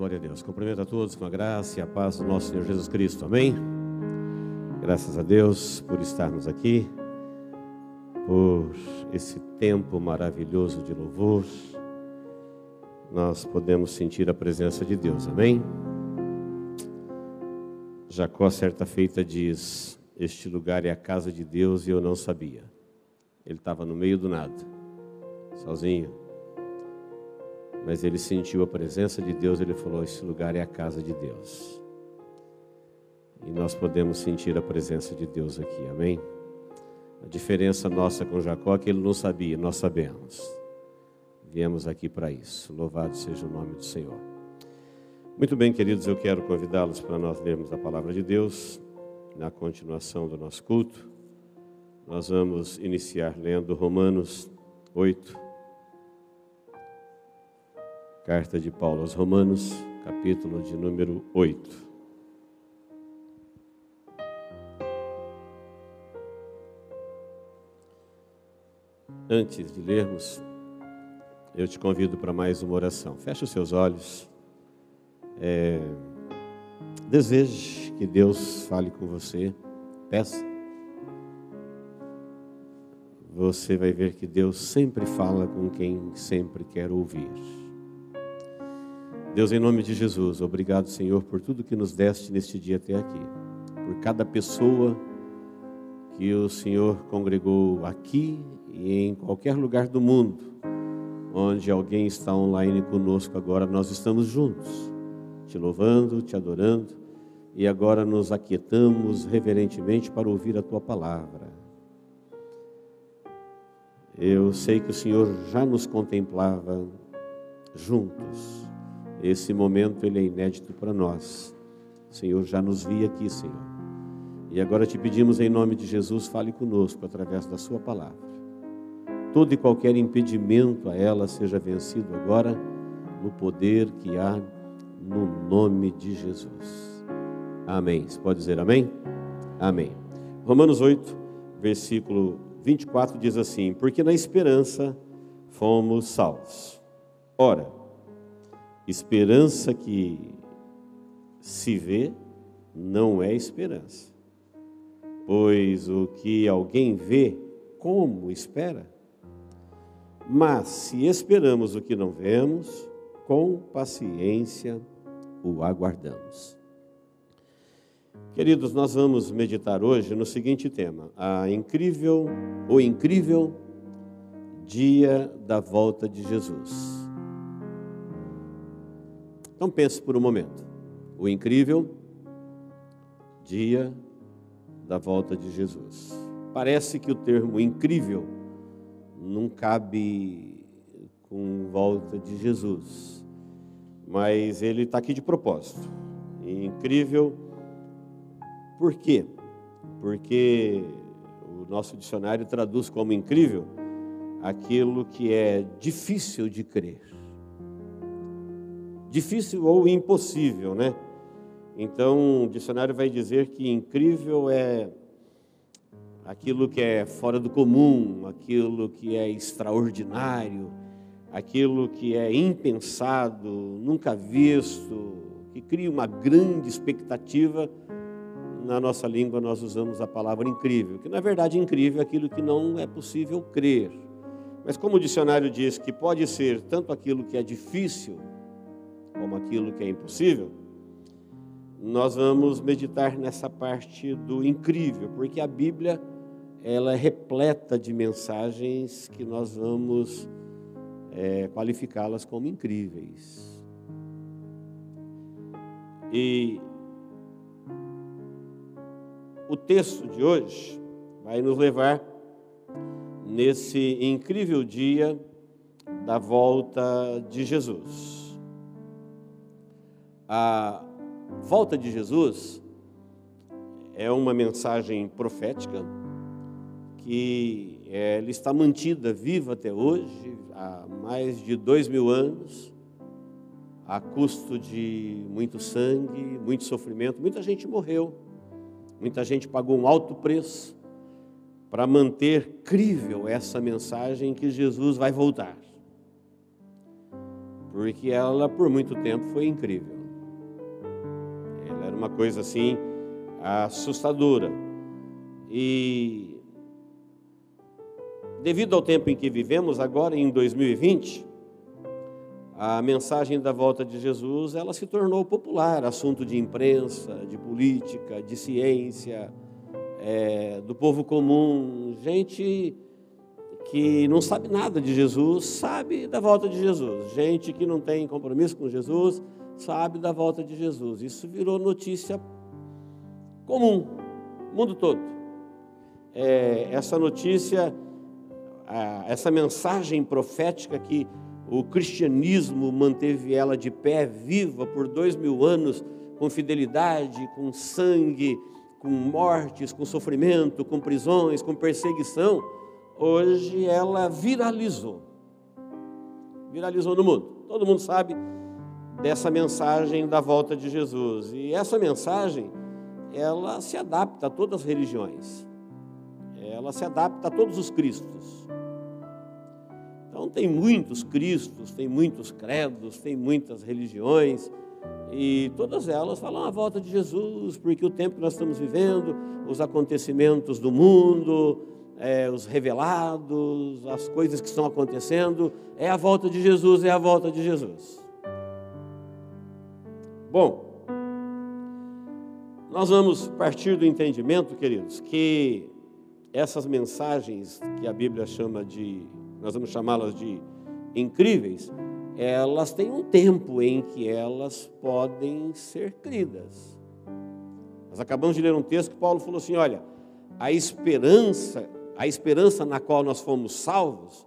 Glória a Deus. Cumprimento a todos com a graça e a paz do nosso Senhor Jesus Cristo. Amém? Graças a Deus por estarmos aqui, por esse tempo maravilhoso de louvor. Nós podemos sentir a presença de Deus. Amém? Jacó, certa feita, diz: Este lugar é a casa de Deus e eu não sabia. Ele estava no meio do nada, sozinho mas ele sentiu a presença de Deus, ele falou: Esse lugar é a casa de Deus. E nós podemos sentir a presença de Deus aqui, amém? A diferença nossa com Jacó é que ele não sabia, nós sabemos. Viemos aqui para isso. Louvado seja o nome do Senhor. Muito bem, queridos, eu quero convidá-los para nós lermos a palavra de Deus na continuação do nosso culto. Nós vamos iniciar lendo Romanos 8, Carta de Paulo aos Romanos, capítulo de número 8. Antes de lermos, eu te convido para mais uma oração. Feche os seus olhos. É, deseje que Deus fale com você. Peça. Você vai ver que Deus sempre fala com quem sempre quer ouvir. Deus, em nome de Jesus, obrigado, Senhor, por tudo que nos deste neste dia até aqui, por cada pessoa que o Senhor congregou aqui e em qualquer lugar do mundo, onde alguém está online conosco agora, nós estamos juntos, te louvando, te adorando e agora nos aquietamos reverentemente para ouvir a tua palavra. Eu sei que o Senhor já nos contemplava juntos esse momento ele é inédito para nós. O Senhor já nos via aqui, Senhor. E agora te pedimos em nome de Jesus, fale conosco através da sua palavra. Todo e qualquer impedimento a ela seja vencido agora no poder que há no nome de Jesus. Amém. Você pode dizer amém? Amém. Romanos 8, versículo 24 diz assim: Porque na esperança fomos salvos. Ora, Esperança que se vê não é esperança, pois o que alguém vê, como espera? Mas se esperamos o que não vemos, com paciência o aguardamos. Queridos, nós vamos meditar hoje no seguinte tema: a incrível, o incrível dia da volta de Jesus. Então pense por um momento. O incrível dia da volta de Jesus. Parece que o termo incrível não cabe com volta de Jesus, mas ele está aqui de propósito. Incrível, por quê? Porque o nosso dicionário traduz como incrível aquilo que é difícil de crer difícil ou impossível, né? Então, o dicionário vai dizer que incrível é aquilo que é fora do comum, aquilo que é extraordinário, aquilo que é impensado, nunca visto, que cria uma grande expectativa. Na nossa língua nós usamos a palavra incrível, que na verdade incrível é aquilo que não é possível crer. Mas como o dicionário diz que pode ser tanto aquilo que é difícil como aquilo que é impossível, nós vamos meditar nessa parte do incrível, porque a Bíblia ela é repleta de mensagens que nós vamos é, qualificá-las como incríveis. E o texto de hoje vai nos levar nesse incrível dia da volta de Jesus a volta de Jesus é uma mensagem profética que é, ela está mantida viva até hoje, há mais de dois mil anos, a custo de muito sangue, muito sofrimento. Muita gente morreu, muita gente pagou um alto preço para manter crível essa mensagem que Jesus vai voltar porque ela por muito tempo foi incrível. Uma coisa assim assustadora. E devido ao tempo em que vivemos agora em 2020, a mensagem da volta de Jesus, ela se tornou popular, assunto de imprensa, de política, de ciência, é, do povo comum, gente que não sabe nada de Jesus, sabe da volta de Jesus. Gente que não tem compromisso com Jesus, sabe da volta de Jesus. Isso virou notícia comum, mundo todo. É, essa notícia, essa mensagem profética que o cristianismo manteve ela de pé, viva por dois mil anos, com fidelidade, com sangue, com mortes, com sofrimento, com prisões, com perseguição hoje ela viralizou. Viralizou no mundo. Todo mundo sabe dessa mensagem da volta de Jesus. E essa mensagem, ela se adapta a todas as religiões. Ela se adapta a todos os cristos. Então tem muitos cristos, tem muitos credos, tem muitas religiões, e todas elas falam a volta de Jesus, porque o tempo que nós estamos vivendo, os acontecimentos do mundo, é, os revelados, as coisas que estão acontecendo, é a volta de Jesus, é a volta de Jesus. Bom, nós vamos partir do entendimento, queridos, que essas mensagens que a Bíblia chama de, nós vamos chamá-las de incríveis, elas têm um tempo em que elas podem ser cridas. Nós acabamos de ler um texto que Paulo falou assim: olha, a esperança a esperança na qual nós fomos salvos,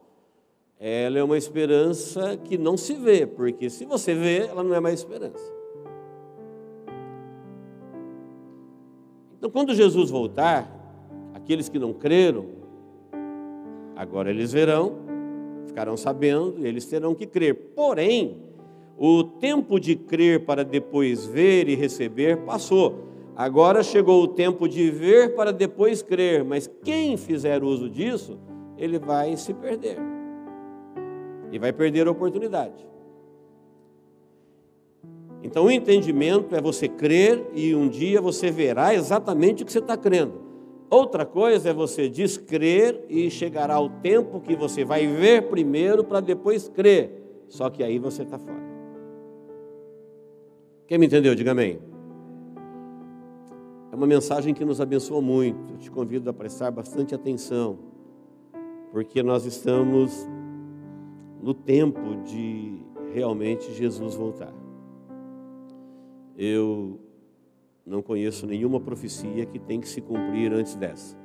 ela é uma esperança que não se vê, porque se você vê, ela não é mais esperança. Então, quando Jesus voltar, aqueles que não creram, agora eles verão, ficarão sabendo, e eles terão que crer. Porém, o tempo de crer para depois ver e receber passou. Agora chegou o tempo de ver para depois crer, mas quem fizer uso disso, ele vai se perder. E vai perder a oportunidade. Então o entendimento é você crer e um dia você verá exatamente o que você está crendo. Outra coisa é você descrer e chegará o tempo que você vai ver primeiro para depois crer. Só que aí você está fora. Quem me entendeu? Diga amém. É uma mensagem que nos abençoa muito. Eu te convido a prestar bastante atenção, porque nós estamos no tempo de realmente Jesus voltar. Eu não conheço nenhuma profecia que tem que se cumprir antes dessa.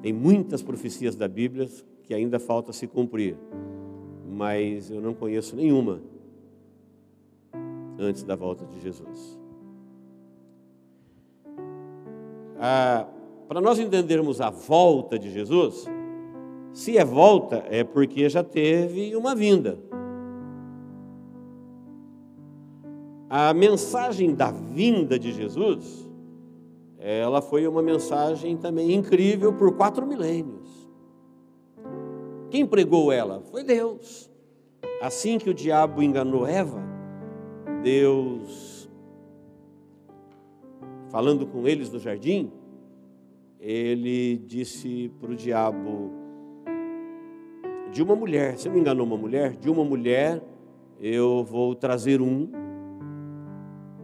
Tem muitas profecias da Bíblia que ainda falta se cumprir, mas eu não conheço nenhuma antes da volta de Jesus. ah, para nós entendermos a volta de Jesus, se é volta, é porque já teve uma vinda. A mensagem da vinda de Jesus, ela foi uma mensagem também incrível por quatro milênios. Quem pregou ela? Foi Deus. Assim que o diabo enganou Eva, Deus falando com eles no jardim, ele disse para o diabo: de uma mulher, você me enganou uma mulher? De uma mulher eu vou trazer um.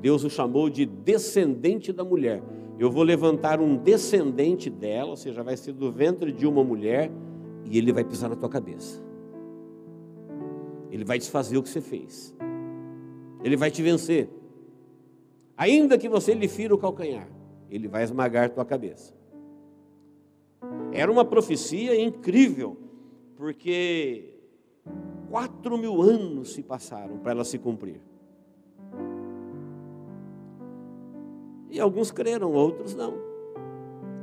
Deus o chamou de descendente da mulher. Eu vou levantar um descendente dela, ou seja, vai ser do ventre de uma mulher, e ele vai pisar na tua cabeça. Ele vai desfazer o que você fez. Ele vai te vencer. Ainda que você lhe fira o calcanhar, ele vai esmagar tua cabeça. Era uma profecia incrível, porque quatro mil anos se passaram para ela se cumprir. E alguns creram, outros não.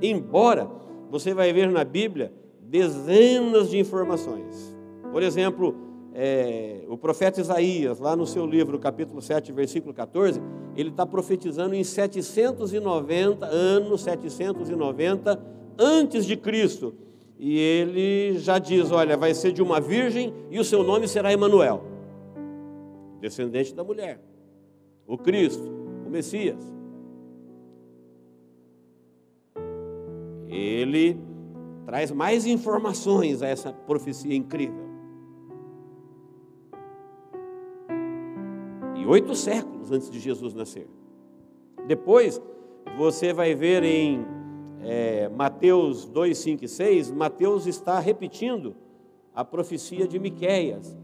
Embora você vai ver na Bíblia dezenas de informações. Por exemplo, é, o profeta Isaías, lá no seu livro, capítulo 7, versículo 14, ele está profetizando em 790 anos, 790 antes de Cristo. E ele já diz: olha, vai ser de uma virgem e o seu nome será Emanuel. descendente da mulher, o Cristo, o Messias. Ele traz mais informações a essa profecia incrível. E oito séculos antes de Jesus nascer. Depois, você vai ver em é, Mateus 2, 5 e 6, Mateus está repetindo a profecia de Miquéias.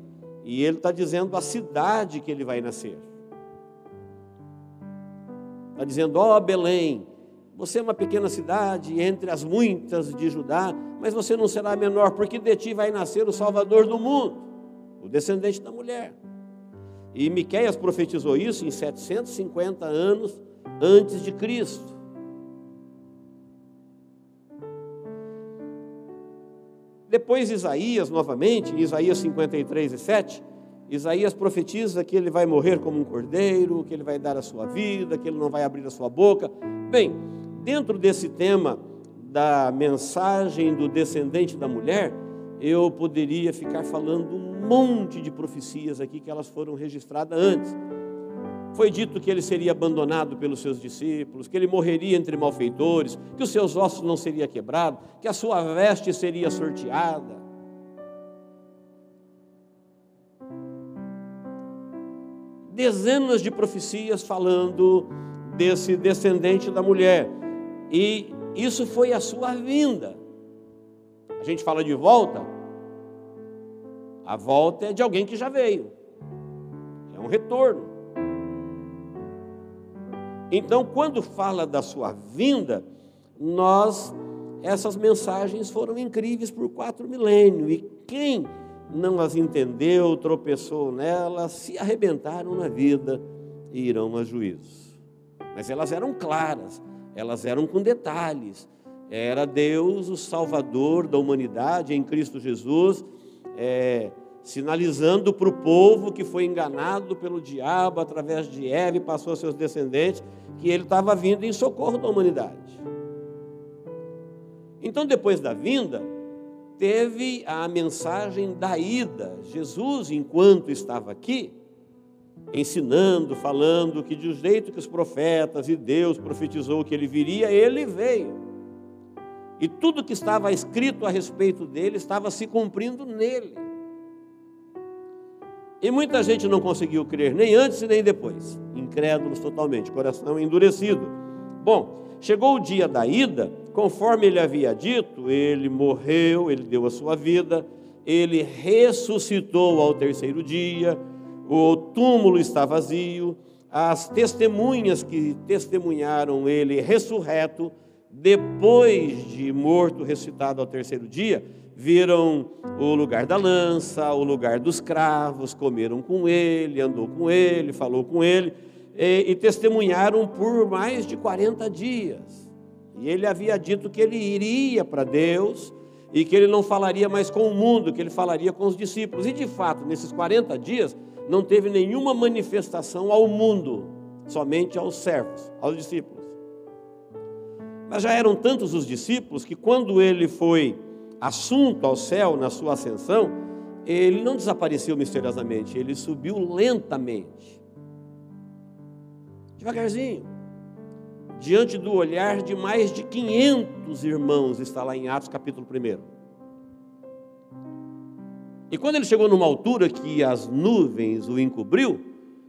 E ele está dizendo a cidade que ele vai nascer. Está dizendo, ó oh, Belém, você é uma pequena cidade entre as muitas de Judá, mas você não será menor, porque de ti vai nascer o Salvador do mundo, o descendente da mulher. E Miqueias profetizou isso em 750 anos antes de Cristo. Depois Isaías, novamente, Isaías 53 e 7, Isaías profetiza que ele vai morrer como um cordeiro, que ele vai dar a sua vida, que ele não vai abrir a sua boca. Bem, dentro desse tema da mensagem do descendente da mulher, eu poderia ficar falando um monte de profecias aqui que elas foram registradas antes. Foi dito que ele seria abandonado pelos seus discípulos, que ele morreria entre malfeitores, que os seus ossos não seriam quebrados, que a sua veste seria sorteada. Dezenas de profecias falando desse descendente da mulher. E isso foi a sua vinda. A gente fala de volta, a volta é de alguém que já veio, é um retorno. Então, quando fala da sua vinda, nós, essas mensagens foram incríveis por quatro milênios, e quem não as entendeu, tropeçou nelas, se arrebentaram na vida e irão a juízo. Mas elas eram claras, elas eram com detalhes. Era Deus o Salvador da humanidade em Cristo Jesus, é, sinalizando para o povo que foi enganado pelo diabo através de Eva e passou a seus descendentes, que ele estava vindo em socorro da humanidade. Então, depois da vinda, teve a mensagem da ida. Jesus, enquanto estava aqui, ensinando, falando que do jeito que os profetas e Deus profetizou que ele viria, ele veio. E tudo que estava escrito a respeito dele estava se cumprindo nele. E muita gente não conseguiu crer, nem antes nem depois. Incrédulos totalmente, coração endurecido. Bom, chegou o dia da ida, conforme ele havia dito, ele morreu, ele deu a sua vida, ele ressuscitou ao terceiro dia, o túmulo está vazio, as testemunhas que testemunharam ele ressurreto, depois de morto, ressuscitado ao terceiro dia, viram o lugar da lança, o lugar dos cravos, comeram com ele, andou com ele, falou com ele, e, e testemunharam por mais de 40 dias. E ele havia dito que ele iria para Deus e que ele não falaria mais com o mundo, que ele falaria com os discípulos. E de fato, nesses 40 dias, não teve nenhuma manifestação ao mundo, somente aos servos, aos discípulos. Mas já eram tantos os discípulos que quando ele foi assunto ao céu na sua ascensão, ele não desapareceu misteriosamente, ele subiu lentamente, devagarzinho, diante do olhar de mais de 500 irmãos, está lá em Atos capítulo 1. E quando ele chegou numa altura que as nuvens o encobriu,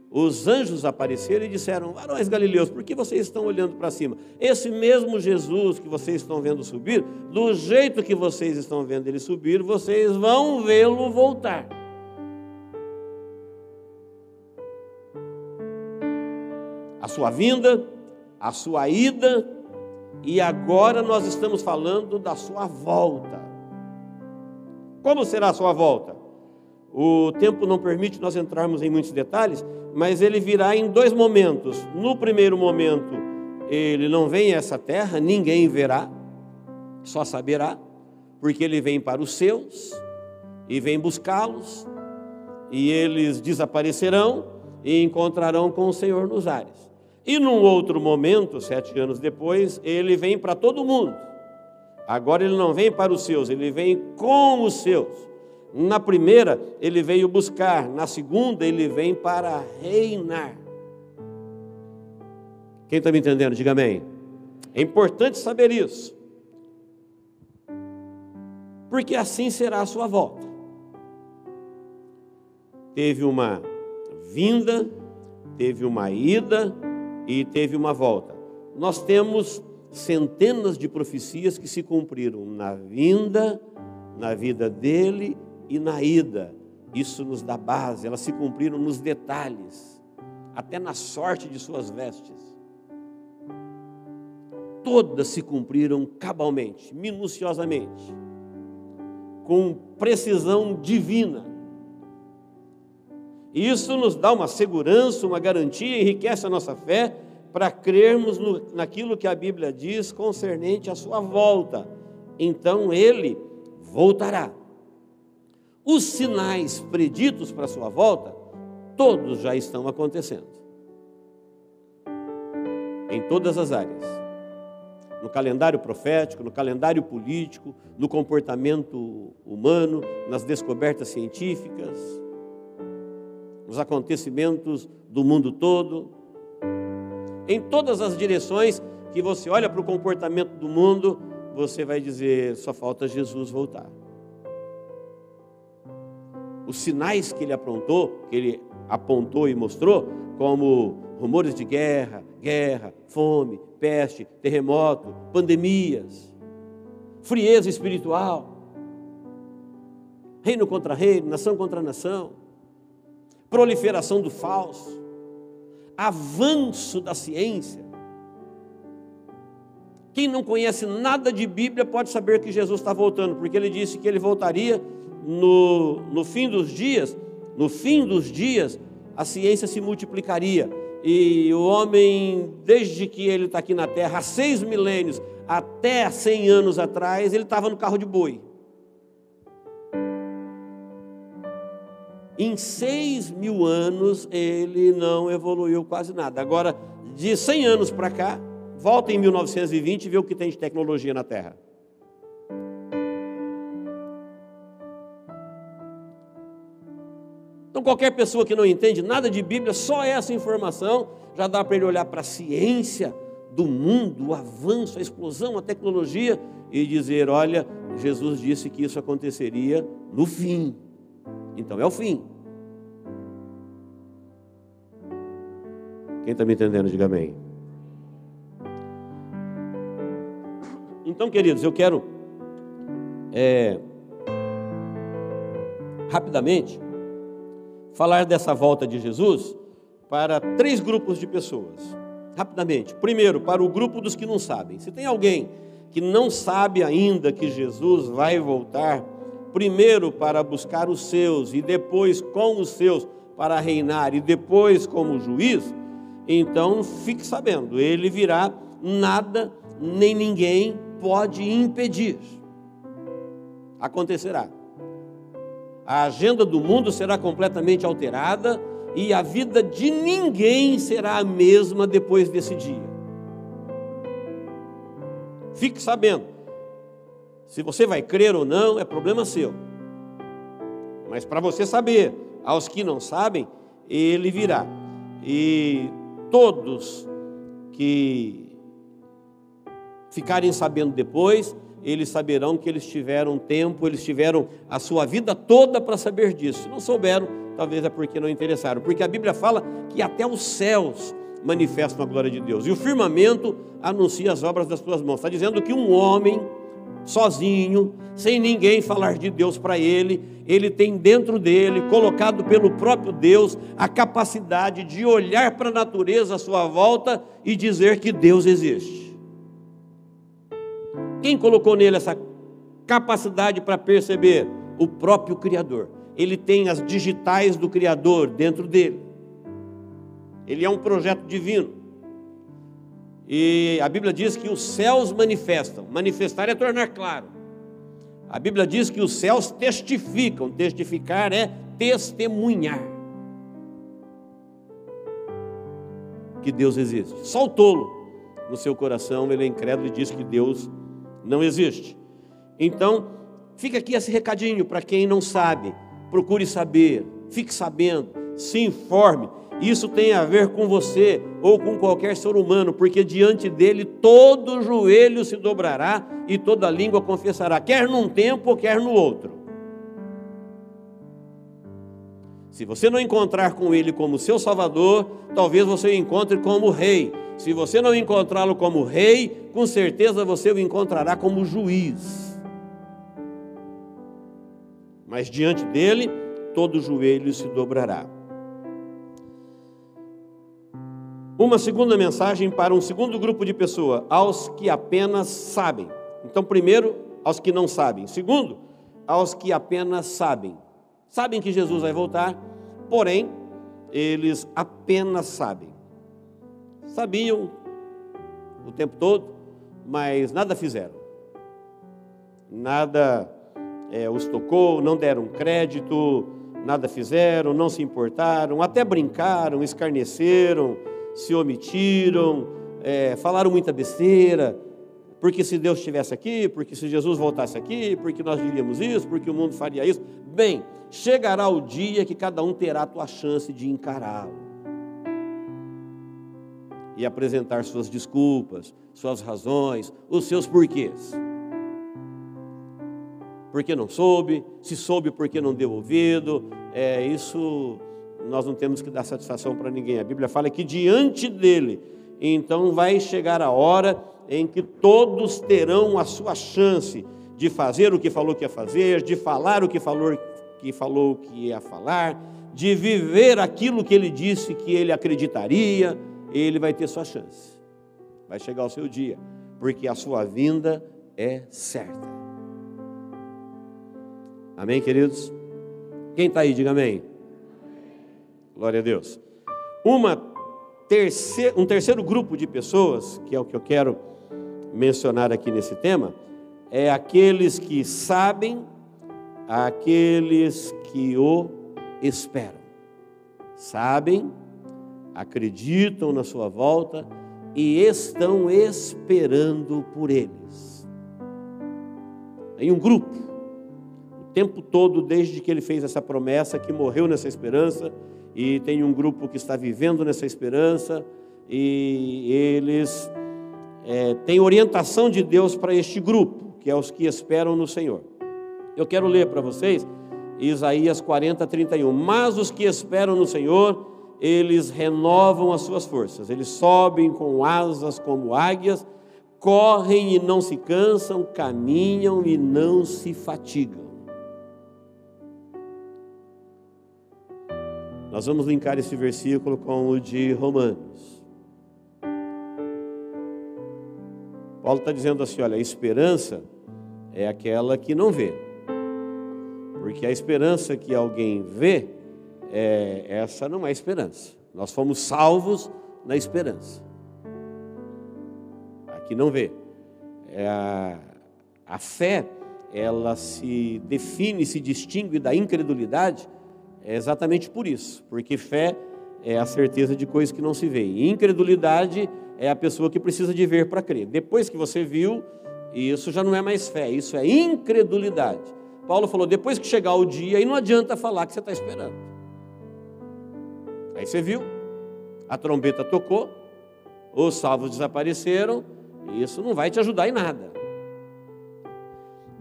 os anjos apareceram e disseram: Varões galileus, por que vocês estão olhando para cima? Esse mesmo Jesus que vocês estão vendo subir, do jeito que vocês estão vendo ele subir, vocês vão vê-lo voltar. A sua vinda, a sua ida, e agora nós estamos falando da sua volta. Como será a sua volta? O tempo não permite nós entrarmos em muitos detalhes, mas ele virá em dois momentos. No primeiro momento, ele não vem a essa terra, ninguém verá, só saberá, porque ele vem para os seus e vem buscá-los, e eles desaparecerão e encontrarão com o Senhor nos ares. E num outro momento, sete anos depois, ele vem para todo mundo. Agora ele não vem para os seus, ele vem com os seus. Na primeira, ele veio buscar, na segunda, ele vem para reinar. Quem está me entendendo, diga amém. É importante saber isso, porque assim será a sua volta. Teve uma vinda, teve uma ida e teve uma volta. Nós temos centenas de profecias que se cumpriram na vinda, na vida dele e na ida. Isso nos dá base, elas se cumpriram nos detalhes, até na sorte de suas vestes. Todas se cumpriram cabalmente, minuciosamente, com precisão divina. Isso nos dá uma segurança, uma garantia, enriquece a nossa fé para crermos no, naquilo que a Bíblia diz concernente à sua volta. Então ele voltará. Os sinais preditos para a sua volta, todos já estão acontecendo. Em todas as áreas. No calendário profético, no calendário político, no comportamento humano, nas descobertas científicas, nos acontecimentos do mundo todo. Em todas as direções que você olha para o comportamento do mundo, você vai dizer: só falta Jesus voltar. Os sinais que ele aprontou, que ele apontou e mostrou, como rumores de guerra, guerra, fome, peste, terremoto, pandemias, frieza espiritual, reino contra reino, nação contra nação, proliferação do falso, avanço da ciência. Quem não conhece nada de Bíblia pode saber que Jesus está voltando, porque ele disse que ele voltaria no, no fim dos dias, no fim dos dias, a ciência se multiplicaria. E o homem, desde que ele está aqui na Terra, há seis milênios, até cem anos atrás, ele estava no carro de boi. Em seis mil anos, ele não evoluiu quase nada. Agora, de cem anos para cá, volta em 1920 e vê o que tem de tecnologia na Terra. Então, qualquer pessoa que não entende nada de Bíblia, só essa informação já dá para ele olhar para a ciência do mundo, o avanço, a explosão, a tecnologia e dizer: olha, Jesus disse que isso aconteceria no fim. Então é o fim. Quem está me entendendo, diga amém. Então, queridos, eu quero é, rapidamente falar dessa volta de Jesus para três grupos de pessoas. Rapidamente. Primeiro, para o grupo dos que não sabem. Se tem alguém que não sabe ainda que Jesus vai voltar, primeiro para buscar os seus e depois com os seus para reinar e depois como juiz, então fique sabendo, ele virá, nada nem ninguém pode impedir. Acontecerá a agenda do mundo será completamente alterada e a vida de ninguém será a mesma depois desse dia. Fique sabendo, se você vai crer ou não, é problema seu. Mas para você saber, aos que não sabem, ele virá. E todos que ficarem sabendo depois, eles saberão que eles tiveram tempo, eles tiveram a sua vida toda para saber disso. Se não souberam, talvez é porque não interessaram. Porque a Bíblia fala que até os céus manifestam a glória de Deus. E o firmamento anuncia as obras das suas mãos. Está dizendo que um homem, sozinho, sem ninguém falar de Deus para ele, ele tem dentro dele, colocado pelo próprio Deus, a capacidade de olhar para a natureza à sua volta e dizer que Deus existe. Quem colocou nele essa capacidade para perceber? O próprio Criador. Ele tem as digitais do Criador dentro dele. Ele é um projeto divino. E a Bíblia diz que os céus manifestam. Manifestar é tornar claro. A Bíblia diz que os céus testificam. Testificar é testemunhar. Que Deus existe. Só o tolo no seu coração, ele é incrédulo e diz que Deus não existe. Então, fica aqui esse recadinho para quem não sabe. Procure saber, fique sabendo, se informe. Isso tem a ver com você ou com qualquer ser humano, porque diante dele todo joelho se dobrará e toda língua confessará, quer num tempo, quer no outro. Se você não encontrar com ele como seu salvador, talvez você o encontre como rei. Se você não encontrá-lo como rei, com certeza você o encontrará como juiz. Mas diante dele, todo joelho se dobrará. Uma segunda mensagem para um segundo grupo de pessoas, aos que apenas sabem. Então, primeiro, aos que não sabem. Segundo, aos que apenas sabem. Sabem que Jesus vai voltar, porém, eles apenas sabem. Sabiam o tempo todo, mas nada fizeram. Nada é, os tocou, não deram crédito, nada fizeram, não se importaram, até brincaram, escarneceram se omitiram, é, falaram muita besteira, porque se Deus estivesse aqui, porque se Jesus voltasse aqui, porque nós viríamos isso, porque o mundo faria isso. Bem, chegará o dia que cada um terá a tua chance de encará-lo e apresentar suas desculpas, suas razões, os seus porquês. Porque não soube, se soube porque não deu ouvido, é, isso nós não temos que dar satisfação para ninguém. A Bíblia fala que diante dele, então vai chegar a hora em que todos terão a sua chance de fazer o que falou que ia fazer, de falar o que falou que falou que ia falar, de viver aquilo que ele disse que ele acreditaria, ele vai ter sua chance. Vai chegar o seu dia, porque a sua vinda é certa. Amém, queridos? Quem está aí, diga amém. Glória a Deus. Uma terceira, um terceiro grupo de pessoas, que é o que eu quero mencionar aqui nesse tema, é aqueles que sabem, aqueles que o esperam. Sabem, acreditam na sua volta e estão esperando por eles. Em um grupo, o tempo todo, desde que ele fez essa promessa, que morreu nessa esperança, e tem um grupo que está vivendo nessa esperança e eles é, têm orientação de Deus para este grupo, que é os que esperam no Senhor. Eu quero ler para vocês Isaías 40, 31. Mas os que esperam no Senhor, eles renovam as suas forças, eles sobem com asas como águias, correm e não se cansam, caminham e não se fatigam. Nós vamos linkar esse versículo com o de Romanos. Paulo está dizendo assim: olha, a esperança é aquela que não vê. Porque a esperança que alguém vê, é, essa não é esperança. Nós fomos salvos na esperança. Aqui não vê. É a, a fé, ela se define, se distingue da incredulidade é exatamente por isso, porque fé é a certeza de coisas que não se vê. Incredulidade é a pessoa que precisa de ver para crer. Depois que você viu, isso já não é mais fé, isso é incredulidade. Paulo falou: depois que chegar o dia, aí não adianta falar que você está esperando. Aí você viu, a trombeta tocou, os salvos desapareceram, e isso não vai te ajudar em nada.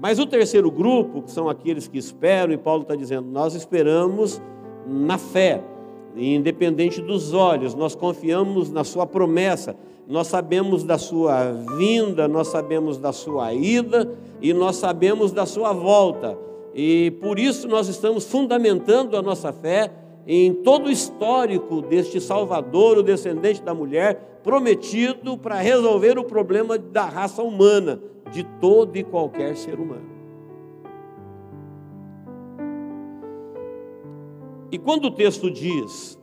Mas o terceiro grupo, que são aqueles que esperam, e Paulo está dizendo, nós esperamos na fé, independente dos olhos, nós confiamos na Sua promessa, nós sabemos da Sua vinda, nós sabemos da Sua ida e nós sabemos da Sua volta. E por isso nós estamos fundamentando a nossa fé em todo o histórico deste Salvador, o descendente da mulher, prometido para resolver o problema da raça humana de todo e qualquer ser humano. E quando o texto diz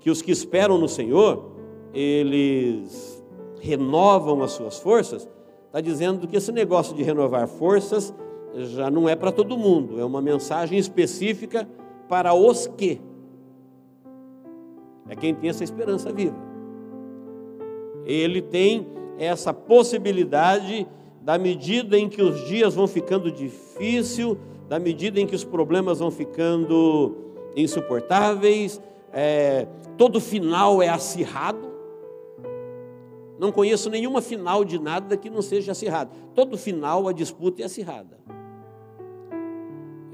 que os que esperam no Senhor, eles renovam as suas forças, está dizendo que esse negócio de renovar forças já não é para todo mundo, é uma mensagem específica para os que. É quem tem essa esperança viva. Ele tem essa possibilidade da medida em que os dias vão ficando difíceis, da medida em que os problemas vão ficando insuportáveis, é, todo final é acirrado. Não conheço nenhuma final de nada que não seja acirrado. Todo final a disputa é acirrada.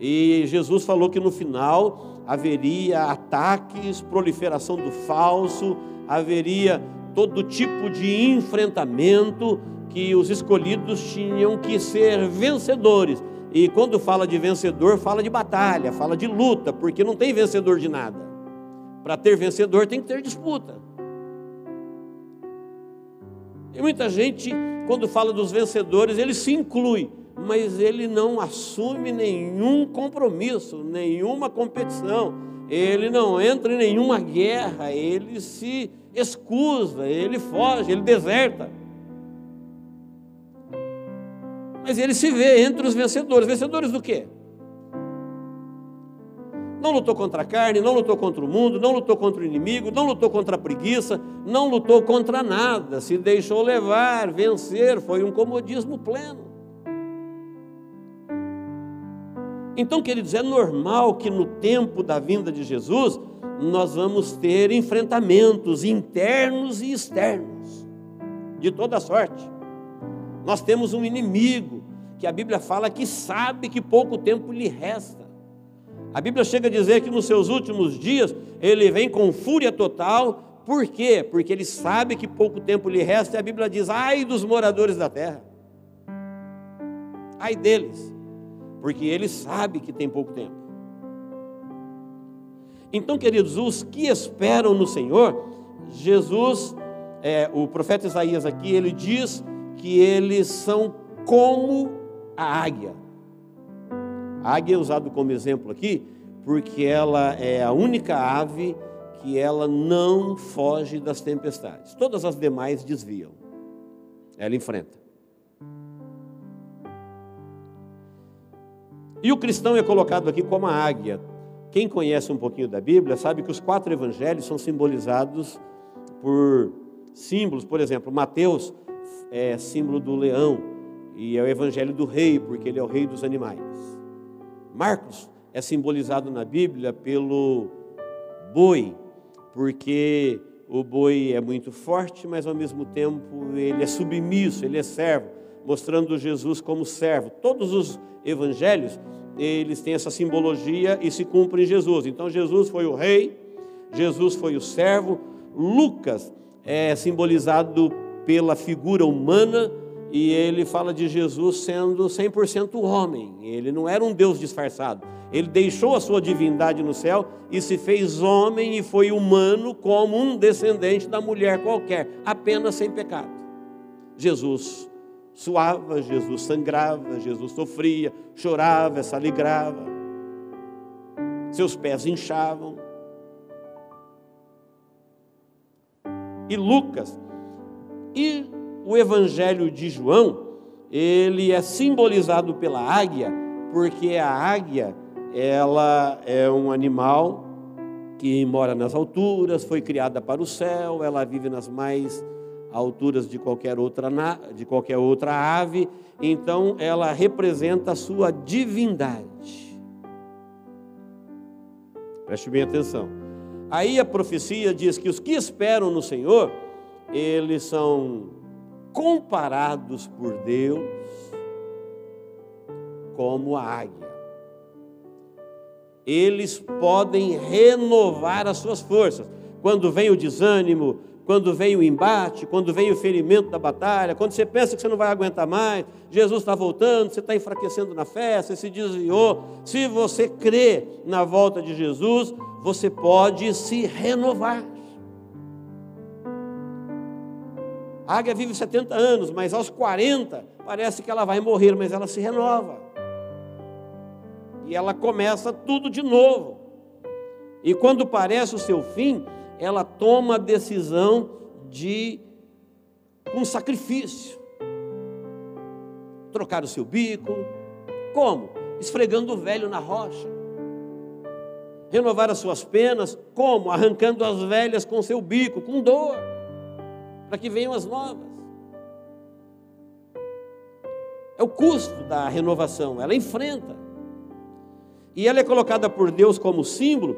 E Jesus falou que no final haveria ataques, proliferação do falso, haveria todo tipo de enfrentamento que os escolhidos tinham que ser vencedores. E quando fala de vencedor, fala de batalha, fala de luta, porque não tem vencedor de nada. Para ter vencedor tem que ter disputa. E muita gente, quando fala dos vencedores, ele se inclui, mas ele não assume nenhum compromisso, nenhuma competição, ele não entra em nenhuma guerra, ele se escusa, ele foge, ele deserta. Mas ele se vê entre os vencedores. Vencedores do quê? Não lutou contra a carne, não lutou contra o mundo, não lutou contra o inimigo, não lutou contra a preguiça, não lutou contra nada, se deixou levar, vencer, foi um comodismo pleno. Então, queridos, é normal que no tempo da vinda de Jesus nós vamos ter enfrentamentos internos e externos, de toda sorte. Nós temos um inimigo que a Bíblia fala que sabe que pouco tempo lhe resta. A Bíblia chega a dizer que nos seus últimos dias ele vem com fúria total. Por quê? Porque ele sabe que pouco tempo lhe resta e a Bíblia diz: ai dos moradores da terra. Ai deles. Porque ele sabe que tem pouco tempo. Então, queridos, os que esperam no Senhor, Jesus, é, o profeta Isaías aqui, ele diz que eles são como a águia. A águia é usado como exemplo aqui, porque ela é a única ave que ela não foge das tempestades. Todas as demais desviam. Ela enfrenta. E o cristão é colocado aqui como a águia. Quem conhece um pouquinho da Bíblia sabe que os quatro evangelhos são simbolizados por símbolos. Por exemplo, Mateus é símbolo do leão e é o evangelho do rei, porque ele é o rei dos animais. Marcos é simbolizado na Bíblia pelo boi, porque o boi é muito forte, mas ao mesmo tempo ele é submisso, ele é servo, mostrando Jesus como servo. Todos os evangelhos, eles têm essa simbologia e se cumprem em Jesus. Então Jesus foi o rei, Jesus foi o servo, Lucas é simbolizado pela figura humana e ele fala de Jesus sendo 100% homem. Ele não era um Deus disfarçado. Ele deixou a sua divindade no céu e se fez homem e foi humano como um descendente da mulher qualquer, apenas sem pecado. Jesus suava, Jesus sangrava, Jesus sofria, chorava, se alegrava. Seus pés inchavam. E Lucas e o Evangelho de João, ele é simbolizado pela águia, porque a águia, ela é um animal que mora nas alturas, foi criada para o céu, ela vive nas mais alturas de qualquer outra de qualquer outra ave, então ela representa a sua divindade. Preste bem atenção. Aí a profecia diz que os que esperam no Senhor eles são comparados por Deus como a águia. Eles podem renovar as suas forças. Quando vem o desânimo, quando vem o embate, quando vem o ferimento da batalha, quando você pensa que você não vai aguentar mais, Jesus está voltando, você está enfraquecendo na fé, você se desviou. Se você crê na volta de Jesus, você pode se renovar. A águia vive 70 anos, mas aos 40 parece que ela vai morrer, mas ela se renova. E ela começa tudo de novo. E quando parece o seu fim, ela toma a decisão de um sacrifício. Trocar o seu bico. Como? Esfregando o velho na rocha. Renovar as suas penas. Como? Arrancando as velhas com seu bico, com dor para que venham as novas. É o custo da renovação, ela enfrenta. E ela é colocada por Deus como símbolo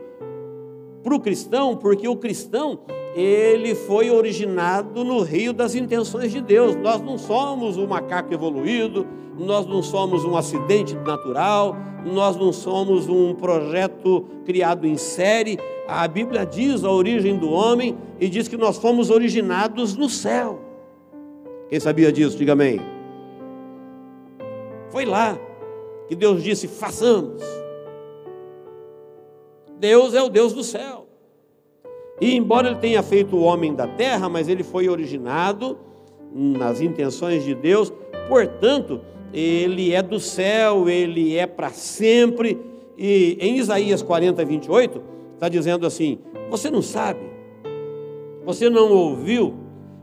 para o cristão, porque o cristão, ele foi originado no rio das intenções de Deus. Nós não somos um macaco evoluído, nós não somos um acidente natural, nós não somos um projeto criado em série. A Bíblia diz a origem do homem e diz que nós fomos originados no céu. Quem sabia disso? Diga amém. Foi lá que Deus disse: façamos. Deus é o Deus do céu. E embora ele tenha feito o homem da terra, mas ele foi originado nas intenções de Deus, portanto, ele é do céu, ele é para sempre. E em Isaías 40, 28, está dizendo assim: Você não sabe, você não ouviu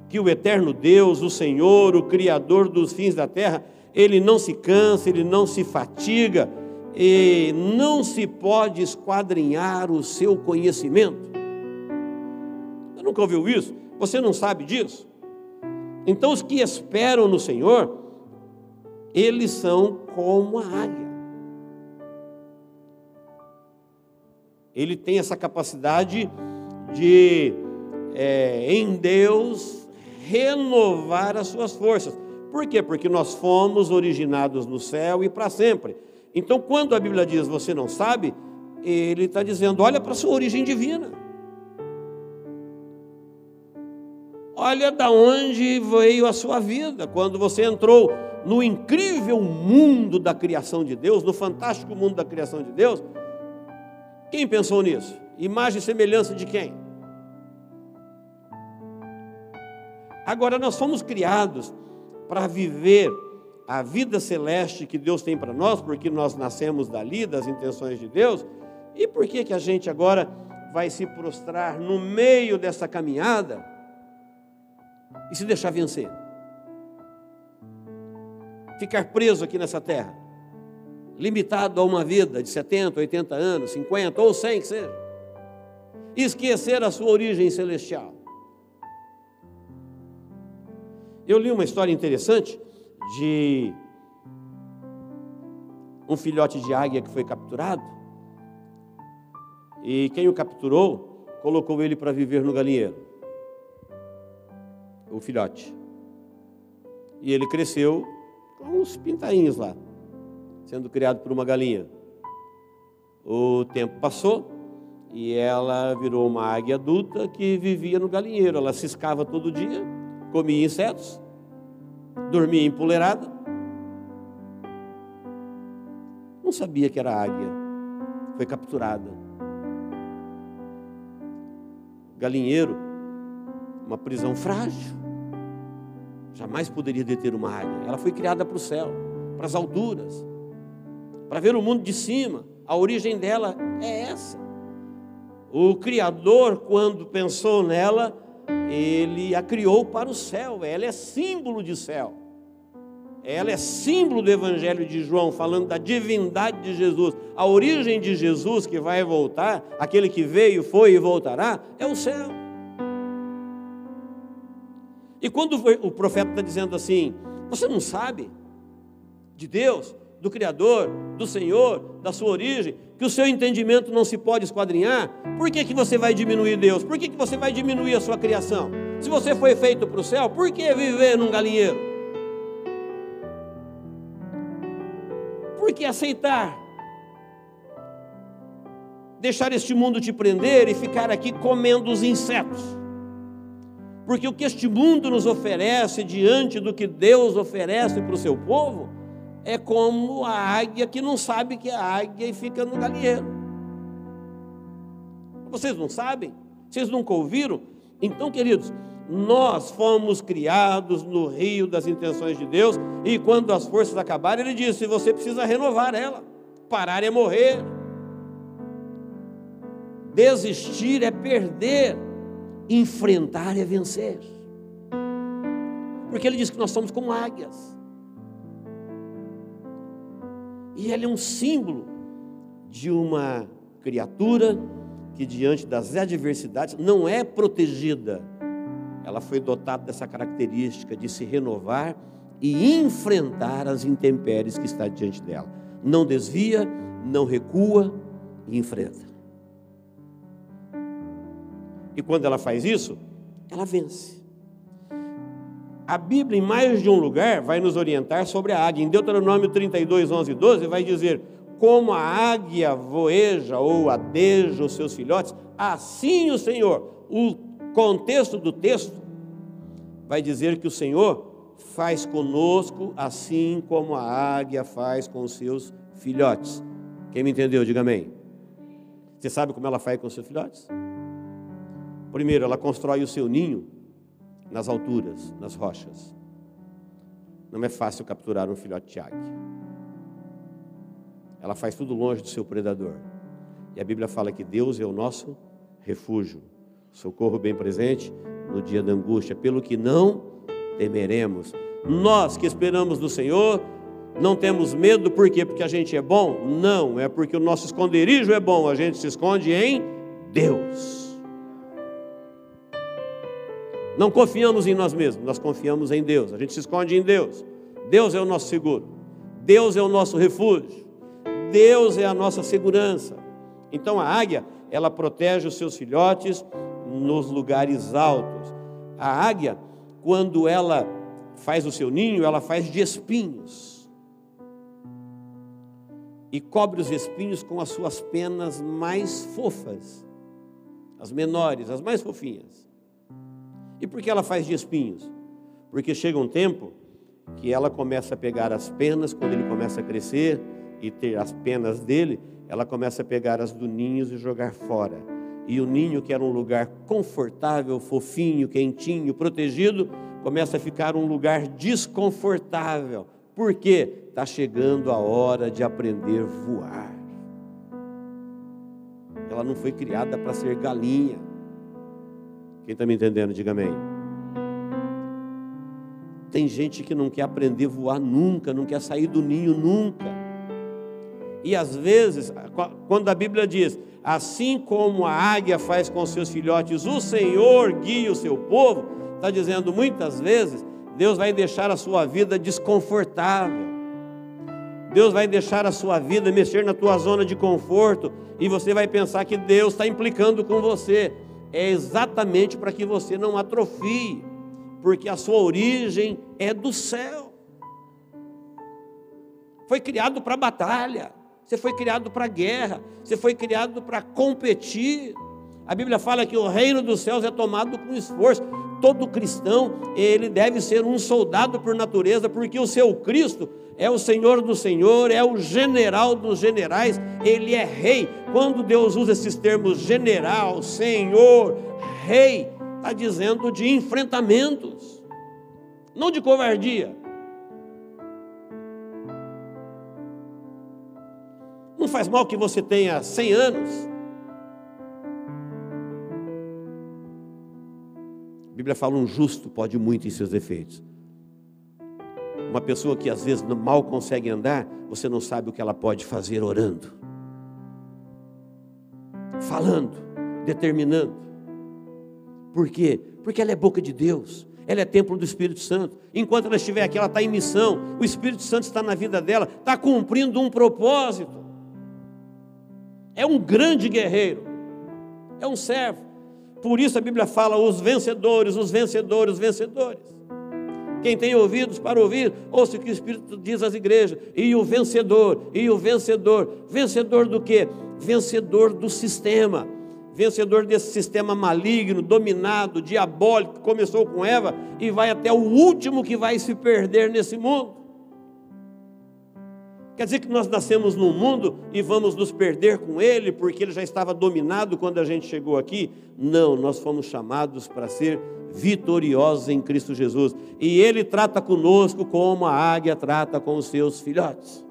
que o eterno Deus, o Senhor, o Criador dos fins da terra, ele não se cansa, ele não se fatiga, e não se pode esquadrinhar o seu conhecimento. Você nunca ouviu isso? Você não sabe disso? Então, os que esperam no Senhor, eles são como a águia. Ele tem essa capacidade de, é, em Deus, renovar as suas forças. Por quê? Porque nós fomos originados no céu e para sempre. Então, quando a Bíblia diz você não sabe, ele está dizendo: olha para a sua origem divina. Olha da onde veio a sua vida, quando você entrou no incrível mundo da criação de Deus, no fantástico mundo da criação de Deus. Quem pensou nisso? Imagem e semelhança de quem? Agora, nós fomos criados para viver a vida celeste que Deus tem para nós, porque nós nascemos dali, das intenções de Deus, e por que, que a gente agora vai se prostrar no meio dessa caminhada e se deixar vencer? Ficar preso aqui nessa terra, limitado a uma vida de 70, 80 anos, 50 ou 100 que seja, esquecer a sua origem celestial. Eu li uma história interessante de um filhote de águia que foi capturado. E quem o capturou colocou ele para viver no galinheiro. O filhote. E ele cresceu uns pintainhos lá, sendo criado por uma galinha. O tempo passou e ela virou uma águia adulta que vivia no galinheiro. Ela ciscava todo dia comia insetos, dormia empoleirada. Não sabia que era águia, foi capturada. Galinheiro, uma prisão frágil, jamais poderia deter uma águia. Ela foi criada para o céu, para as alturas, para ver o mundo de cima. A origem dela é essa. O Criador, quando pensou nela, ele a criou para o céu, ela é símbolo de céu. Ela é símbolo do Evangelho de João, falando da divindade de Jesus. A origem de Jesus que vai voltar, aquele que veio, foi e voltará, é o céu. E quando o profeta está dizendo assim, você não sabe de Deus, do Criador, do Senhor, da sua origem, que o seu entendimento não se pode esquadrinhar, por que, que você vai diminuir Deus? Por que, que você vai diminuir a sua criação? Se você foi feito para o céu, por que viver num galinheiro? Por que aceitar? Deixar este mundo te prender e ficar aqui comendo os insetos. Porque o que este mundo nos oferece diante do que Deus oferece para o seu povo é como a águia que não sabe que é águia e fica no galinheiro. Vocês não sabem? Vocês nunca ouviram? Então, queridos, nós fomos criados no rio das intenções de Deus, e quando as forças acabarem, ele disse: você precisa renovar ela. Parar é morrer. Desistir é perder. Enfrentar é vencer. Porque ele diz que nós somos como águias. E ela é um símbolo de uma criatura que, diante das adversidades, não é protegida. Ela foi dotada dessa característica de se renovar e enfrentar as intempéries que está diante dela. Não desvia, não recua e enfrenta. E quando ela faz isso, ela vence. A Bíblia, em mais de um lugar, vai nos orientar sobre a águia. Em Deuteronômio 32, 11 e 12, vai dizer: Como a águia voeja ou adeja os seus filhotes, assim o Senhor. O contexto do texto vai dizer que o Senhor faz conosco assim como a águia faz com os seus filhotes. Quem me entendeu, diga amém. Você sabe como ela faz com os seus filhotes? Primeiro, ela constrói o seu ninho nas alturas, nas rochas. Não é fácil capturar um filhote de águia. Ela faz tudo longe do seu predador. E a Bíblia fala que Deus é o nosso refúgio, socorro bem presente no dia da angústia, pelo que não temeremos. Nós que esperamos no Senhor, não temos medo, por quê? Porque a gente é bom? Não, é porque o nosso esconderijo é bom, a gente se esconde em Deus. Não confiamos em nós mesmos, nós confiamos em Deus, a gente se esconde em Deus. Deus é o nosso seguro, Deus é o nosso refúgio, Deus é a nossa segurança. Então a águia, ela protege os seus filhotes nos lugares altos. A águia, quando ela faz o seu ninho, ela faz de espinhos. E cobre os espinhos com as suas penas mais fofas, as menores, as mais fofinhas. E por que ela faz de espinhos? Porque chega um tempo que ela começa a pegar as penas, quando ele começa a crescer e ter as penas dele, ela começa a pegar as do ninho e jogar fora e o ninho, que era um lugar confortável, fofinho, quentinho, protegido, começa a ficar um lugar desconfortável. Por quê? Está chegando a hora de aprender a voar. Ela não foi criada para ser galinha. Quem está me entendendo, diga amém. Tem gente que não quer aprender a voar nunca, não quer sair do ninho nunca. E às vezes, quando a Bíblia diz, assim como a águia faz com seus filhotes, o Senhor guia o seu povo, está dizendo muitas vezes, Deus vai deixar a sua vida desconfortável. Deus vai deixar a sua vida mexer na tua zona de conforto e você vai pensar que Deus está implicando com você. É exatamente para que você não atrofie, porque a sua origem é do céu. Foi criado para batalha. Você foi criado para guerra, você foi criado para competir. A Bíblia fala que o reino dos céus é tomado com esforço. Todo cristão, ele deve ser um soldado por natureza, porque o seu Cristo é o Senhor do Senhor, é o general dos generais, ele é rei. Quando Deus usa esses termos general, Senhor, rei, está dizendo de enfrentamentos, não de covardia. Não faz mal que você tenha 100 anos. A Bíblia fala: um justo pode muito em seus defeitos. Uma pessoa que às vezes mal consegue andar, você não sabe o que ela pode fazer orando, falando, determinando. Por quê? Porque ela é boca de Deus ela é templo do Espírito Santo. Enquanto ela estiver aqui, ela está em missão. O Espírito Santo está na vida dela, está cumprindo um propósito é um grande guerreiro, é um servo. Por isso a Bíblia fala: os vencedores, os vencedores, os vencedores. Quem tem ouvidos para ouvir, ouça o que o Espírito diz às igrejas. E o vencedor, e o vencedor. Vencedor do que? Vencedor do sistema. Vencedor desse sistema maligno, dominado, diabólico, que começou com Eva e vai até o último que vai se perder nesse mundo. Quer dizer que nós nascemos num mundo e vamos nos perder com ele porque ele já estava dominado quando a gente chegou aqui? Não, nós fomos chamados para ser vitoriosos em Cristo Jesus. E ele trata conosco como a águia trata com os seus filhotes.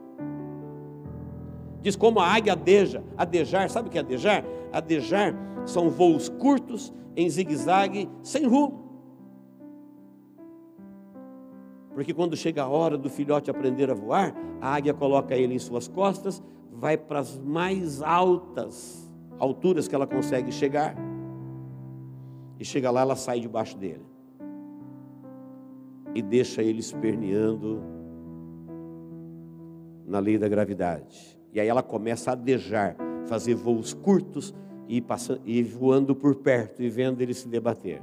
Diz como a águia adeja. Adejar, sabe o que é adejar? Adejar são voos curtos, em zigue-zague, sem rumo. Porque quando chega a hora do filhote aprender a voar, a águia coloca ele em suas costas, vai para as mais altas alturas que ela consegue chegar. E chega lá, ela sai debaixo dele. e deixa ele esperneando na lei da gravidade. E aí ela começa a adejar, fazer voos curtos e, passando, e voando por perto e vendo ele se debater.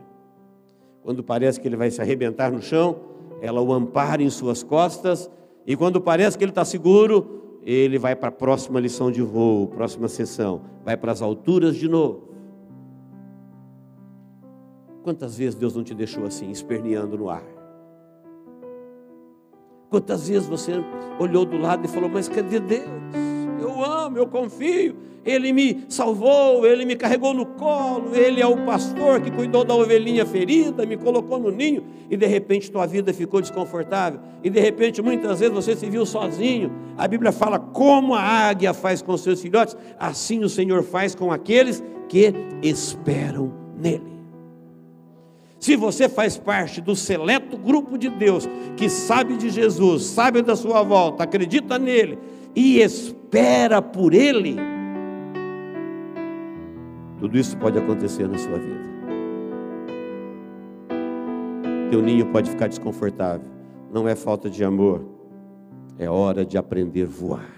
Quando parece que ele vai se arrebentar no chão, ela o ampara em suas costas, e quando parece que ele está seguro, ele vai para a próxima lição de voo, próxima sessão, vai para as alturas de novo. Quantas vezes Deus não te deixou assim, esperneando no ar? Quantas vezes você olhou do lado e falou: Mas cadê Deus? Eu amo, eu confio. Ele me salvou, ele me carregou no colo, ele é o pastor que cuidou da ovelhinha ferida, me colocou no ninho, e de repente tua vida ficou desconfortável, e de repente muitas vezes você se viu sozinho. A Bíblia fala como a águia faz com seus filhotes, assim o Senhor faz com aqueles que esperam nele. Se você faz parte do seleto grupo de Deus que sabe de Jesus, sabe da sua volta, acredita nele e espera por ele, tudo isso pode acontecer na sua vida. Teu ninho pode ficar desconfortável, não é falta de amor, é hora de aprender a voar.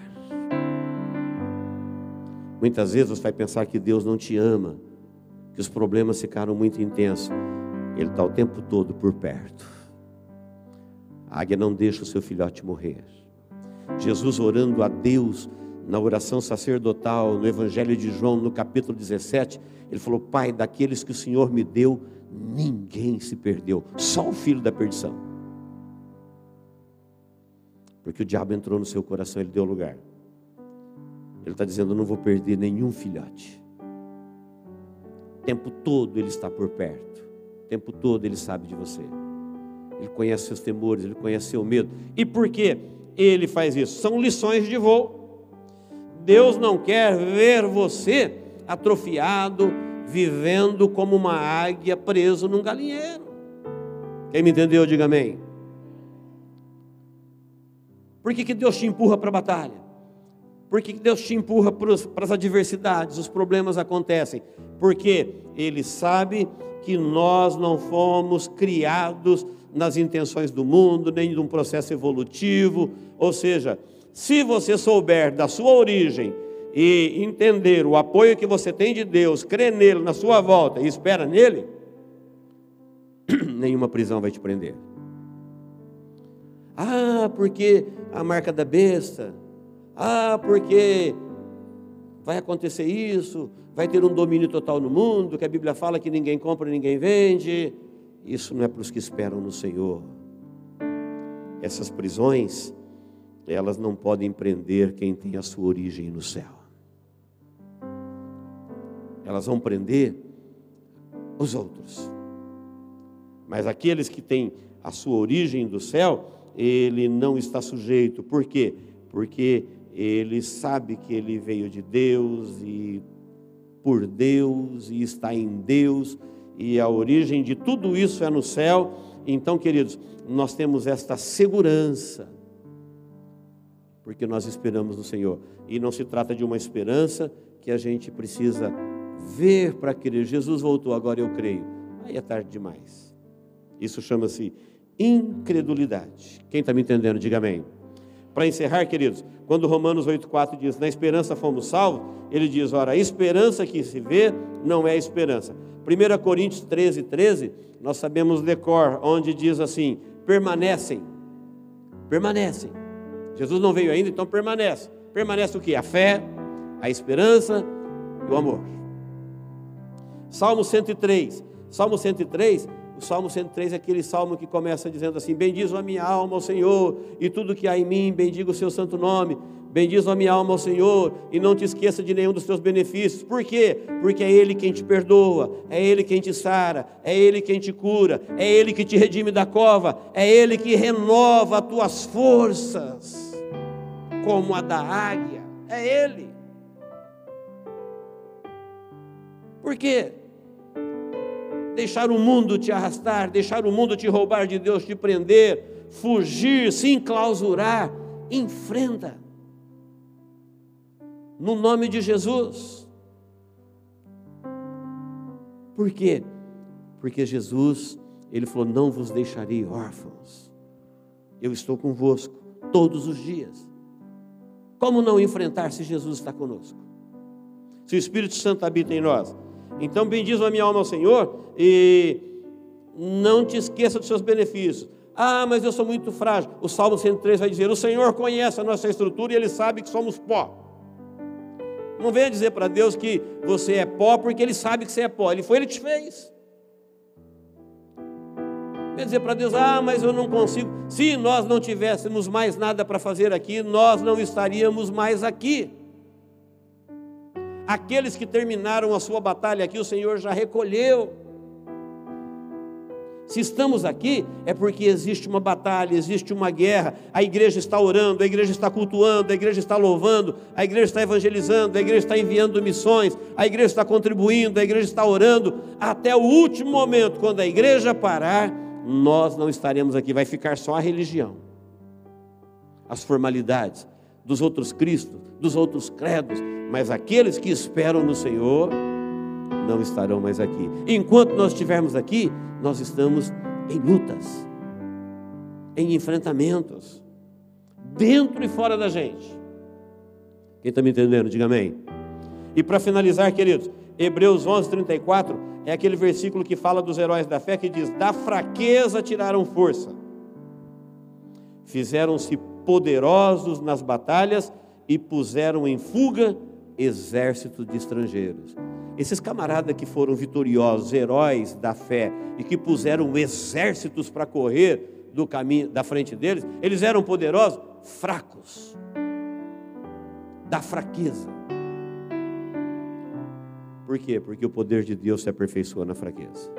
Muitas vezes você vai pensar que Deus não te ama, que os problemas ficaram muito intensos. Ele está o tempo todo por perto. A águia não deixa o seu filhote morrer. Jesus orando a Deus na oração sacerdotal, no Evangelho de João, no capítulo 17, ele falou: Pai, daqueles que o Senhor me deu, ninguém se perdeu, só o filho da perdição. Porque o diabo entrou no seu coração, ele deu lugar. Ele está dizendo: Não vou perder nenhum filhote. O tempo todo ele está por perto. O tempo todo Ele sabe de você. Ele conhece seus temores, Ele conhece seu medo. E por que Ele faz isso? São lições de voo. Deus não quer ver você atrofiado, vivendo como uma águia preso num galinheiro. Quem me entendeu, diga amém. Por que, que Deus te empurra para a batalha? Por que, Deus te empurra para as adversidades? Os problemas acontecem. Porque Ele sabe que nós não fomos criados nas intenções do mundo, nem de um processo evolutivo. Ou seja, se você souber da sua origem e entender o apoio que você tem de Deus, crer nele na sua volta e espera nele, nenhuma prisão vai te prender. Ah, porque a marca da besta. Ah, porque vai acontecer isso, vai ter um domínio total no mundo, que a Bíblia fala que ninguém compra, ninguém vende. Isso não é para os que esperam no Senhor. Essas prisões, elas não podem prender quem tem a sua origem no céu. Elas vão prender os outros. Mas aqueles que têm a sua origem do céu, ele não está sujeito. Por quê? Porque ele sabe que ele veio de Deus e por Deus e está em Deus e a origem de tudo isso é no céu. Então, queridos, nós temos esta segurança porque nós esperamos no Senhor. E não se trata de uma esperança que a gente precisa ver para crer. Jesus voltou, agora eu creio. Aí é tarde demais. Isso chama-se incredulidade. Quem está me entendendo, diga amém. Para encerrar, queridos, quando Romanos 8,4 diz, na esperança fomos salvos, ele diz, ora, a esperança que se vê não é esperança. 1 Coríntios 13, 13, nós sabemos decor, onde diz assim, permanecem, permanecem. Jesus não veio ainda, então permanece. Permanece o que? A fé, a esperança e o amor. Salmo 103, Salmo 103 o Salmo 103 é aquele salmo que começa dizendo assim: Bendizo a minha alma ao Senhor, e tudo que há em mim, bendiga o seu santo nome. Bendizo a minha alma ao Senhor, e não te esqueça de nenhum dos teus benefícios. Por quê? Porque é Ele quem te perdoa, é Ele quem te sara, é Ele quem te cura, é Ele que te redime da cova, é Ele que renova as tuas forças, como a da águia. É Ele. Por quê? Deixar o mundo te arrastar, deixar o mundo te roubar de Deus, te prender, fugir, se enclausurar, enfrenta. No nome de Jesus. Por quê? Porque Jesus, ele falou: "Não vos deixarei órfãos". eu estou convosco todos os dias. Como não enfrentar se Jesus está conosco? Se o Espírito Santo habita em nós. Então bendiz a minha alma ao Senhor e não te esqueça dos seus benefícios. Ah, mas eu sou muito frágil. O Salmo 103 vai dizer: O Senhor conhece a nossa estrutura e Ele sabe que somos pó. Não venha dizer para Deus que você é pó, porque Ele sabe que você é pó. Ele foi, Ele te fez. Venha dizer para Deus: Ah, mas eu não consigo. Se nós não tivéssemos mais nada para fazer aqui, nós não estaríamos mais aqui. Aqueles que terminaram a sua batalha aqui, o Senhor já recolheu. Se estamos aqui, é porque existe uma batalha, existe uma guerra. A igreja está orando, a igreja está cultuando, a igreja está louvando, a igreja está evangelizando, a igreja está enviando missões, a igreja está contribuindo, a igreja está orando. Até o último momento, quando a igreja parar, nós não estaremos aqui, vai ficar só a religião, as formalidades dos outros Cristos, dos outros credos, mas aqueles que esperam no Senhor não estarão mais aqui. Enquanto nós estivermos aqui, nós estamos em lutas, em enfrentamentos, dentro e fora da gente. Quem está me entendendo, diga amém. E para finalizar, queridos, Hebreus 11, 34 é aquele versículo que fala dos heróis da fé que diz: Da fraqueza tiraram força, fizeram-se poderosos nas batalhas e puseram em fuga exército de estrangeiros. Esses camaradas que foram vitoriosos, heróis da fé e que puseram exércitos para correr do caminho da frente deles, eles eram poderosos, fracos. Da fraqueza. Por quê? Porque o poder de Deus se aperfeiçoa na fraqueza.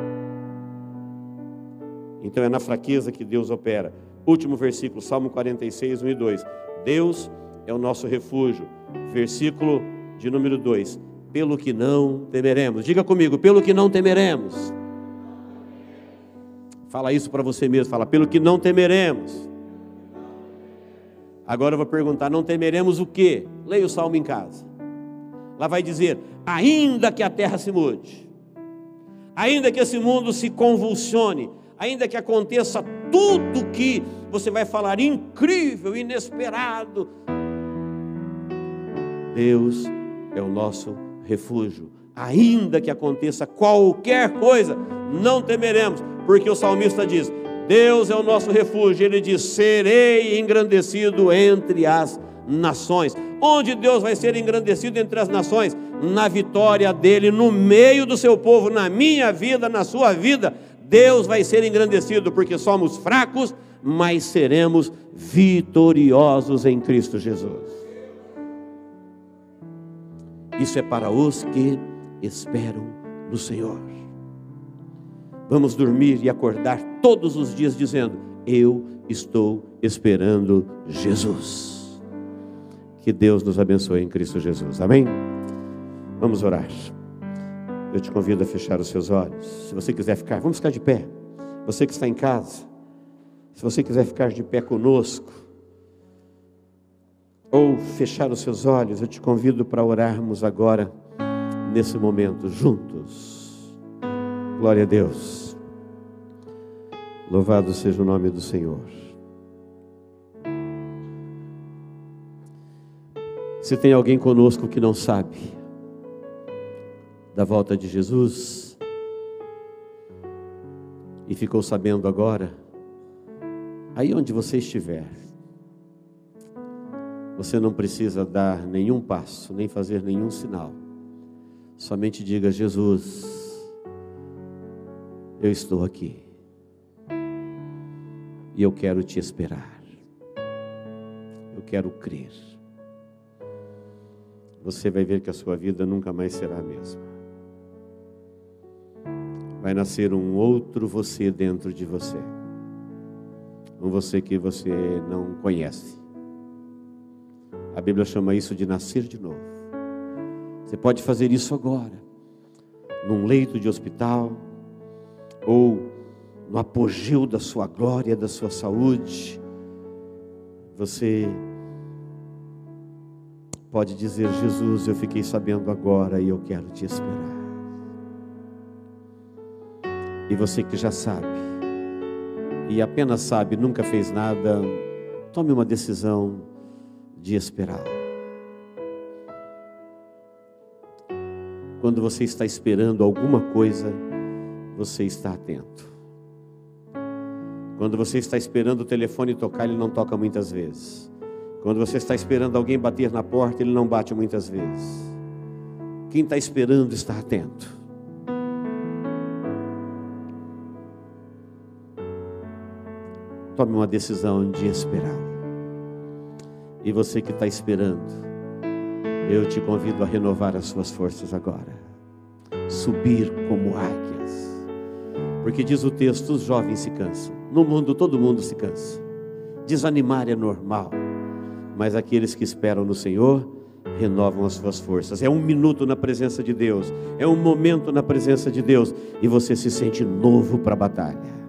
Então é na fraqueza que Deus opera. Último versículo, Salmo 46, 1 e 2. Deus é o nosso refúgio. Versículo de número 2 pelo que não temeremos. Diga comigo, pelo que não temeremos. Fala isso para você mesmo, fala, pelo que não temeremos. Agora eu vou perguntar, não temeremos o quê? Leia o salmo em casa. Lá vai dizer, ainda que a terra se mude, ainda que esse mundo se convulsione, ainda que aconteça tudo que você vai falar incrível, inesperado, Deus é o nosso refúgio. Ainda que aconteça qualquer coisa, não temeremos, porque o salmista diz: Deus é o nosso refúgio. Ele diz: Serei engrandecido entre as nações. Onde Deus vai ser engrandecido entre as nações? Na vitória dele, no meio do seu povo, na minha vida, na sua vida. Deus vai ser engrandecido, porque somos fracos, mas seremos vitoriosos em Cristo Jesus. Isso é para os que esperam no Senhor. Vamos dormir e acordar todos os dias dizendo: Eu estou esperando Jesus. Que Deus nos abençoe em Cristo Jesus. Amém? Vamos orar. Eu te convido a fechar os seus olhos. Se você quiser ficar, vamos ficar de pé. Você que está em casa, se você quiser ficar de pé conosco, ou fechar os seus olhos, eu te convido para orarmos agora, nesse momento, juntos. Glória a Deus. Louvado seja o nome do Senhor. Se tem alguém conosco que não sabe da volta de Jesus e ficou sabendo agora, aí onde você estiver, você não precisa dar nenhum passo, nem fazer nenhum sinal. Somente diga: Jesus, eu estou aqui. E eu quero te esperar. Eu quero crer. Você vai ver que a sua vida nunca mais será a mesma. Vai nascer um outro você dentro de você. Um você que você não conhece a Bíblia chama isso de nascer de novo. Você pode fazer isso agora, num leito de hospital, ou no apogeu da sua glória, da sua saúde. Você pode dizer: Jesus, eu fiquei sabendo agora e eu quero te esperar. E você que já sabe, e apenas sabe, nunca fez nada, tome uma decisão de esperar. Quando você está esperando alguma coisa, você está atento. Quando você está esperando o telefone tocar, ele não toca muitas vezes. Quando você está esperando alguém bater na porta, ele não bate muitas vezes. Quem está esperando está atento. Tome uma decisão de esperar. E você que está esperando, eu te convido a renovar as suas forças agora. Subir como águias. Porque diz o texto: os jovens se cansam. No mundo, todo mundo se cansa. Desanimar é normal. Mas aqueles que esperam no Senhor renovam as suas forças. É um minuto na presença de Deus. É um momento na presença de Deus. E você se sente novo para a batalha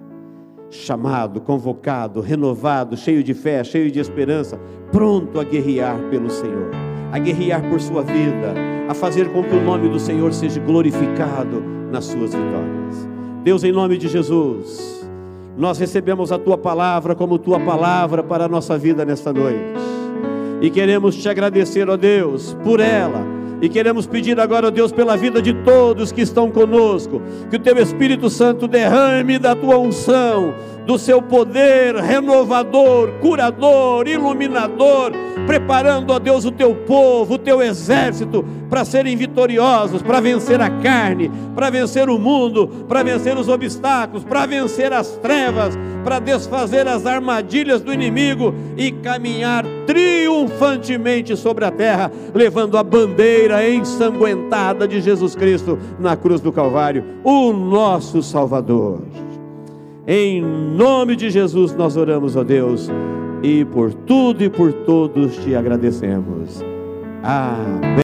chamado, convocado, renovado, cheio de fé, cheio de esperança, pronto a guerrear pelo Senhor, a guerrear por sua vida, a fazer com que o nome do Senhor seja glorificado nas suas vitórias. Deus, em nome de Jesus, nós recebemos a tua palavra como tua palavra para a nossa vida nesta noite. E queremos te agradecer, ó Deus, por ela e queremos pedir agora, ó Deus, pela vida de todos que estão conosco, que o teu Espírito Santo derrame da tua unção, do seu poder renovador, curador, iluminador, preparando, ó Deus, o teu povo, o teu exército para serem vitoriosos, para vencer a carne, para vencer o mundo, para vencer os obstáculos, para vencer as trevas, para desfazer as armadilhas do inimigo e caminhar triunfantemente sobre a terra, levando a bandeira ensanguentada de Jesus Cristo na cruz do Calvário, o nosso Salvador. Em nome de Jesus nós oramos, ó Deus, e por tudo e por todos te agradecemos. Amém.